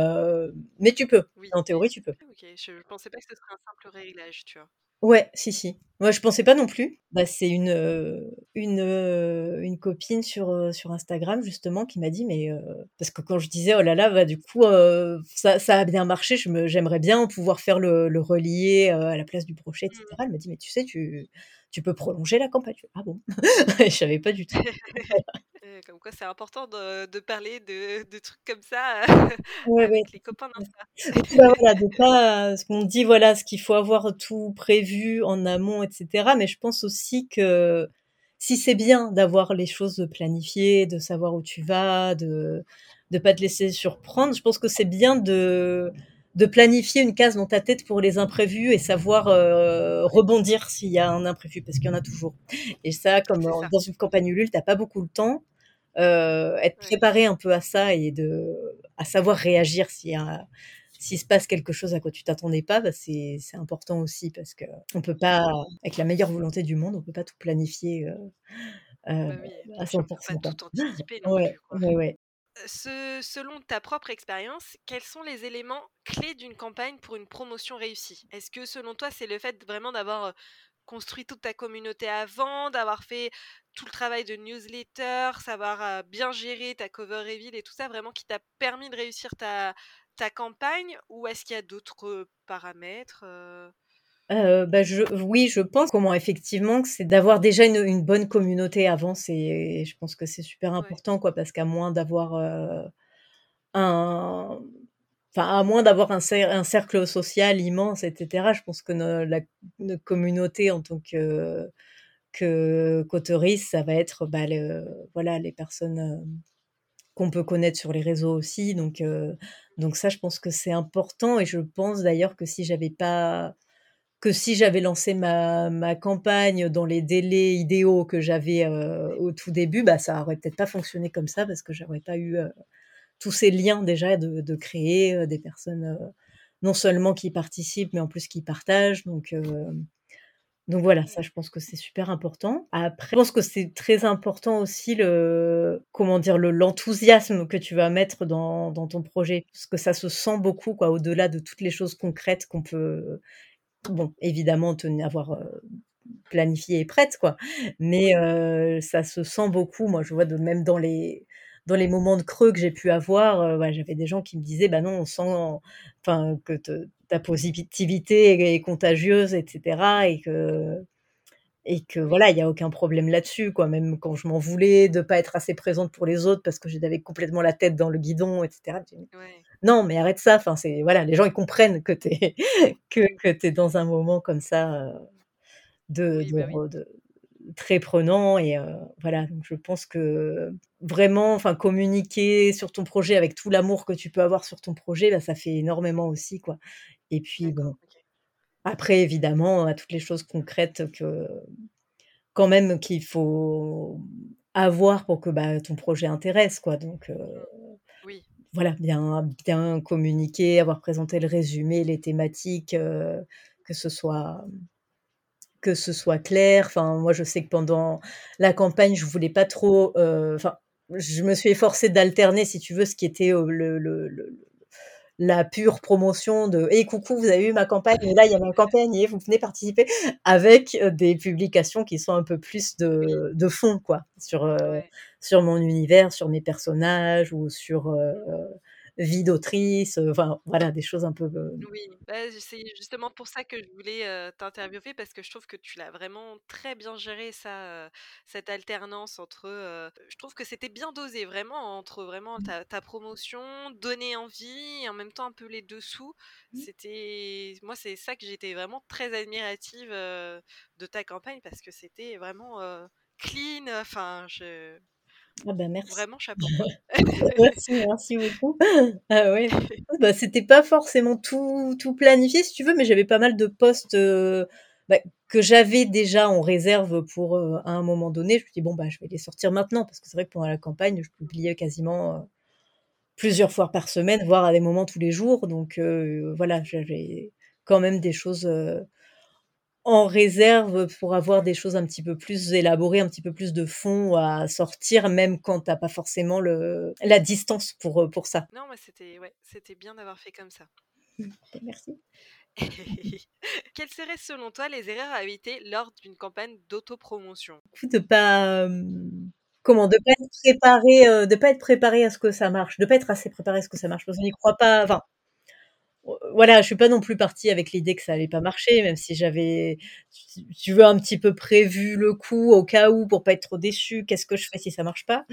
mais tu peux. En théorie, tu peux. OK, je pensais pas que ce serait un simple réglage, tu vois? Ouais, si, si. Moi, je pensais pas non plus. Bah, c'est une, une, une copine sur, sur Instagram justement qui m'a dit: «Mais» parce que quand je disais: «Oh là là, bah, du coup, ça a bien marché, je me j'aimerais bien pouvoir faire le relier, à la place du brochet et cetera». Elle m'a dit: «Mais tu sais, tu tu peux prolonger la campagne». «Ah bon?» je savais pas du tout. comme quoi c'est important de de parler de de trucs comme ça, Ouais, avec les copains d'Insta. Bah, voilà, de pas ce qu'on dit, voilà, ce qu'il faut avoir tout prévu en amont et cetera, mais je pense aussi que si c'est bien d'avoir les choses planifiées, de savoir où tu vas, de de pas te laisser surprendre, je pense que c'est bien de de planifier une case dans ta tête pour les imprévus et savoir, rebondir s'il y a un imprévu, parce qu'il y en a toujours. Et ça, comme dans une campagne Ulule, tu as pas beaucoup de temps, être préparé un peu à ça et de à savoir réagir s'il y a s'il se passe quelque chose à quoi tu t'attendais pas, bah, c'est c'est important aussi parce qu'on peut pas avec la meilleure volonté du monde, on peut pas tout planifier, bah, oui, à 100 pas tout anticiper non ouais, plus, ouais, ouais. selon ta propre expérience, quels sont les éléments clés d'une campagne pour une promotion réussie? Est-ce que selon toi, c'est le fait vraiment d'avoir, construit toute ta communauté avant, d'avoir fait tout le travail de newsletter, savoir bien gérer ta cover reveal et tout ça, vraiment qui t'a permis de réussir ta, ta campagne ou est-ce qu'il y a d'autres paramètres bah je, oui, je pense comment effectivement que c'est d'avoir déjà une, une, bonne communauté avant. C'est, je pense que c'est super important, quoi, parce qu'à moins d'avoir un, À moins d'avoir un, cercle social immense, etc., je pense que la communauté en tant que, que ça va être bah, voilà, les personnes qu'on peut connaître sur les réseaux aussi. Donc, donc ça, je pense que c'est important. Et je pense d'ailleurs que si j'avais pas que si j'avais lancé ma, campagne dans les délais idéaux que j'avais au tout début, bah ça aurait peut-être pas fonctionné comme ça parce que j'aurais pas eu tous ces liens déjà de, créer des personnes non seulement qui participent, mais en plus qui partagent. Donc, donc voilà, ça, je pense que c'est super important. Après, je pense que c'est très important aussi le, comment dire, le, l'enthousiasme que tu vas mettre dans, dans, ton projet, parce que ça se sent beaucoup, quoi, au-delà de toutes les choses concrètes qu'on peut, bon, évidemment, tenir, avoir planifié et prête, quoi. Mais ça se sent beaucoup. Moi, je vois de même dans les dans les moments de creux que j'ai pu avoir, j'avais des gens qui me disaient, bah non, on sent, enfin, que ta positivité est, contagieuse, etc. Et que, et que voilà, il n'y a aucun problème là-dessus, quoi. Même quand je m'en voulais de pas être assez présente pour les autres parce que j'avais complètement la tête dans le guidon, etc. Non, mais arrête ça. Enfin, c'est voilà, les gens ils comprennent que tu es que, que es dans un moment comme ça de, bah de, très prenant et voilà donc je pense que vraiment enfin communiquer sur ton projet avec tout l'amour que tu peux avoir sur ton projet bah, ça fait énormément aussi quoi. Et puis bon après évidemment à toutes les choses concrètes que quand même qu'il faut avoir pour que bah, ton projet intéresse quoi. Donc oui. voilà bien bien communiquer avoir présenté le résumé les thématiques que ce soit que ce soit clair. Enfin, moi, je sais que pendant la campagne, je voulais pas trop. enfin, je me suis efforcée d'alterner, si tu veux, ce qui était le, le, la pure promotion de "Hey coucou, vous avez vu ma campagne et là il y a ma campagne et vous venez participer" avec des publications qui sont un peu plus de, de fond quoi, sur sur mon univers, sur mes personnages ou sur vie d'autrice, enfin voilà, des choses un peu. Oui, bah, c'est justement pour ça que je voulais t'interviewer parce que je trouve que tu l'as vraiment très bien géré ça, cette alternance entre. je trouve que c'était bien dosé vraiment entre vraiment mmh. ta, promotion, donner envie et en même temps un peu les dessous. Mmh. C'était moi c'est ça que j'étais vraiment très admirative de ta campagne parce que c'était vraiment clean. Enfin je ah bah merci. Vraiment chapeau. merci, merci beaucoup. Ah ouais. Bah, c'était pas forcément tout, tout planifié si tu veux, mais j'avais pas mal de posts bah, que j'avais déjà en réserve pour, à un moment donné. Je me dis: «Bon, bah, je vais les sortir maintenant» parce que c'est vrai que pendant la campagne, je publiais quasiment, plusieurs fois par semaine, voire à des moments tous les jours. Donc voilà, j'avais quand même des choses, en réserve pour avoir des choses un petit peu plus élaborées, un petit peu plus de fond à sortir, même quand tu as pas forcément le la distance pour, pour ça. Non, mais c'était ouais, bien d'avoir fait comme ça. Mmh, bah, merci. Quelles seraient selon toi les erreurs à éviter lors d'une campagne d'autopromotion? De pas, comment? De pas être préparé, de pas être préparé à ce que ça marche, de pas être assez préparé à ce que ça marche, parce qu'on n'y croit pas, enfin voilà, je suis pas non plus partie avec l'idée que ça allait pas marcher, même si j'avais, tu veux, un petit peu prévu le coup au cas où pour pas être trop déçue. Qu'est-ce que je fais si ça marche pas?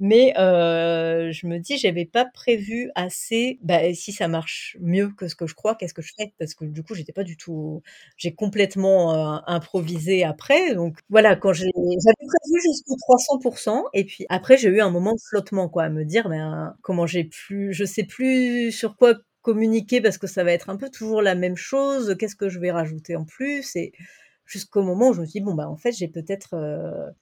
Mais heu, je me dis: «J'avais pas prévu assez, bah, si ça marche mieux que ce que je crois, qu'est-ce que je fais?» parce que du coup, j'étais pas du tout j'ai complètement, heu, improvisé après, donc voilà, quand j'avais prévu jusqu'au 300 et puis après j'ai eu un moment de flottement quoi, à me dire: «Ben, comment j'ai pu je sais plus sur quoi communiquer parce que ça va être un peu toujours la même chose, qu'est-ce que je vais rajouter en plus? Et jusqu'au moment où je me suis dit: «Bon, bah, en fait, j'ai peut-être, heu»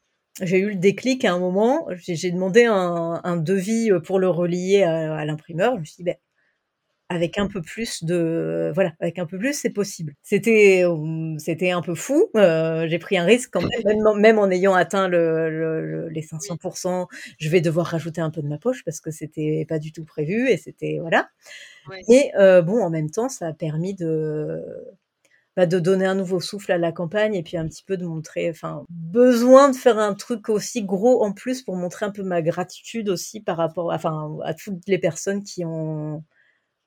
j'ai eu le déclic à un moment, j'ai demandé un devis, pour le relier à l'imprimeur. Je me suis dit: «Beh, avec un peu plus de voilà, avec un peu plus, c'est possible». C'était, c'était un peu fou, heu, j'ai pris un risque quand même, même en ayant atteint le le les 500 je vais devoir rajouter un peu de ma poche parce que c'était pas du tout prévu et c'était voilà. Et bon, en même temps, ça a permis de, bah, de donner un nouveau souffle à la campagne et puis un petit peu de montrer enfin, besoin de faire un truc aussi gros en plus pour montrer un peu ma gratitude aussi par rapport enfin, à toutes les personnes qui ont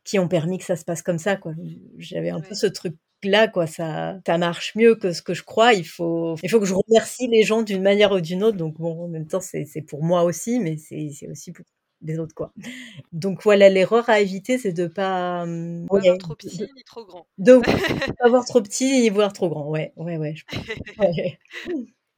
qui ont permis que ça se passe comme ça, quoi. J'avais un peu ce truc-là, quoi, ça ça marche mieux que ce que je crois, il faut il faut que je remercie les gens d'une manière ou d'une autre, donc bon, en même temps, c'est pour moi aussi, mais c'est aussi pour des autres, quoi. Donc voilà, l'erreur à éviter, c'est de pas, mmh, pas voir trop petit ni trop grand. De pas voir trop petit ni voir trop grand, ouais, ouais, ouais,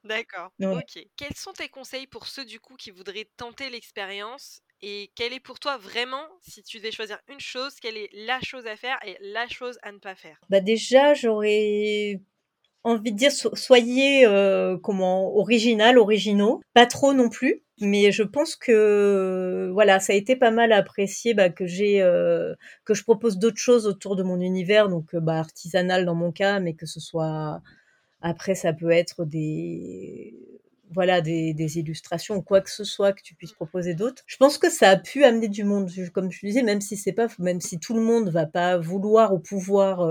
D'accord, OK. Quels sont tes conseils pour ceux, du coup, qui voudraient tenter l'expérience et quelle est pour toi vraiment, si tu devais choisir une chose, quelle est la chose à faire et la chose à ne pas faire? Bah, déjà, j'aurais envie de dire soyez, comment? Original, originaux, pas trop non plus, mais je pense que, voilà, ça a été pas mal apprécié, bah, que j'ai, que je propose d'autres choses autour de mon univers, donc bah, artisanal dans mon cas, mais que ce soit après ça peut être des voilà, des illustrations ou quoi que ce soit que tu puisses proposer d'autres. Je pense que ça a pu amener du monde, comme je disais, même si c'est pas même si tout le monde va pas vouloir ou pouvoir,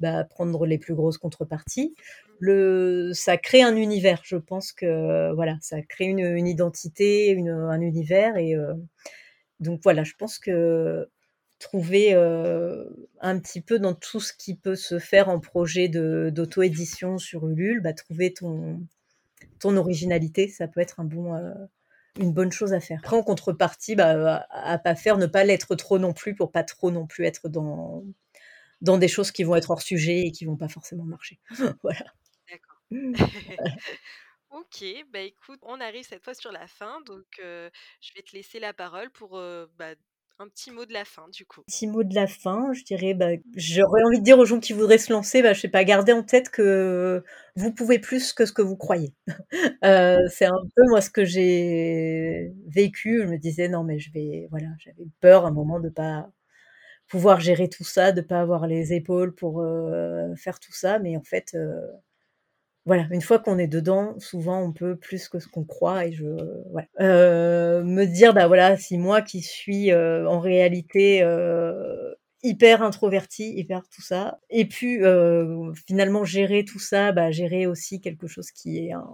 bah, prendre les plus grosses contreparties. Le ça crée un univers. Je pense que, voilà, ça crée une, identité, une, un univers et donc voilà, je pense que trouver, un petit peu dans tout ce qui peut se faire en projet d'auto-édition sur Ulule, bah, trouver ton ton originalité, ça peut être un bon, une bonne chose à faire. Après en contrepartie, bah, à, à pas faire, ne pas l'être trop non plus pour pas trop non plus être dans dans des choses qui vont être hors sujet et qui vont pas forcément marcher. Voilà. D'accord. OK, bah, écoute, on arrive cette fois sur la fin, donc je vais te laisser la parole pour, bah, un petit mot de la fin, du coup. Petit mot de la fin, je dirais, bah, j'aurais envie de dire aux gens qui voudraient se lancer, bah, je sais pas, gardez en tête que vous pouvez plus que ce que vous croyez. Heu, c'est un peu moi ce que j'ai vécu, je me disais: «Non mais je vais» voilà, j'avais peur à un moment de pas pouvoir gérer tout ça, de pas avoir les épaules pour, faire tout ça, mais en fait, voilà, une fois qu'on est dedans, souvent on peut plus que ce qu'on croit et je ouais. me dire, bah, voilà, si moi qui suis, en réalité, hyper introvertie, hyper tout ça, et puis, finalement gérer tout ça, bah, gérer aussi quelque chose qui est un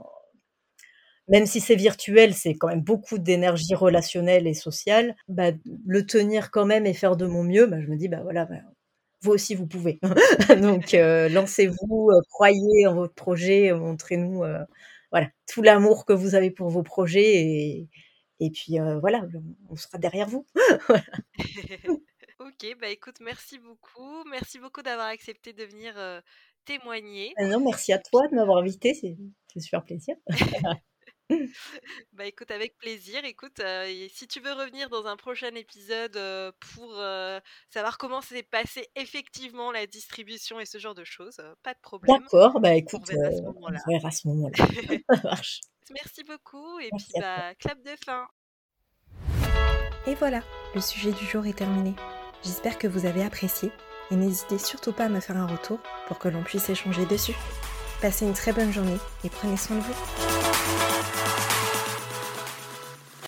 même si c'est virtuel, c'est quand même beaucoup d'énergie relationnelle et sociale, bah, le tenir quand même et faire de mon mieux, bah, je me dis: «Bah, voilà, bah, vous aussi vous pouvez». Donc lancez-vous, croyez en votre projet, montrez-nous, voilà, tout l'amour que vous avez pour vos projets et et puis, voilà, on sera derrière vous. OK, bah, écoute, merci beaucoup. Merci beaucoup d'avoir accepté de venir, témoigner. Ah non, merci à toi de m'avoir invitée, c'est c'est super plaisir. Bah écoute, avec plaisir. Écoute, si tu veux revenir dans un prochain épisode pour savoir comment s'est passé effectivement la distribution et ce genre de choses, pas de problème. D'accord, bah écoute, on verra à ce moment-là. Ça marche. Merci beaucoup et puis bah clap de fin. Et voilà, le sujet du jour est terminé. J'espère que vous avez apprécié et n'hésitez surtout pas à me faire un retour pour que l'on puisse échanger dessus. Passez une très bonne journée et prenez soin de vous.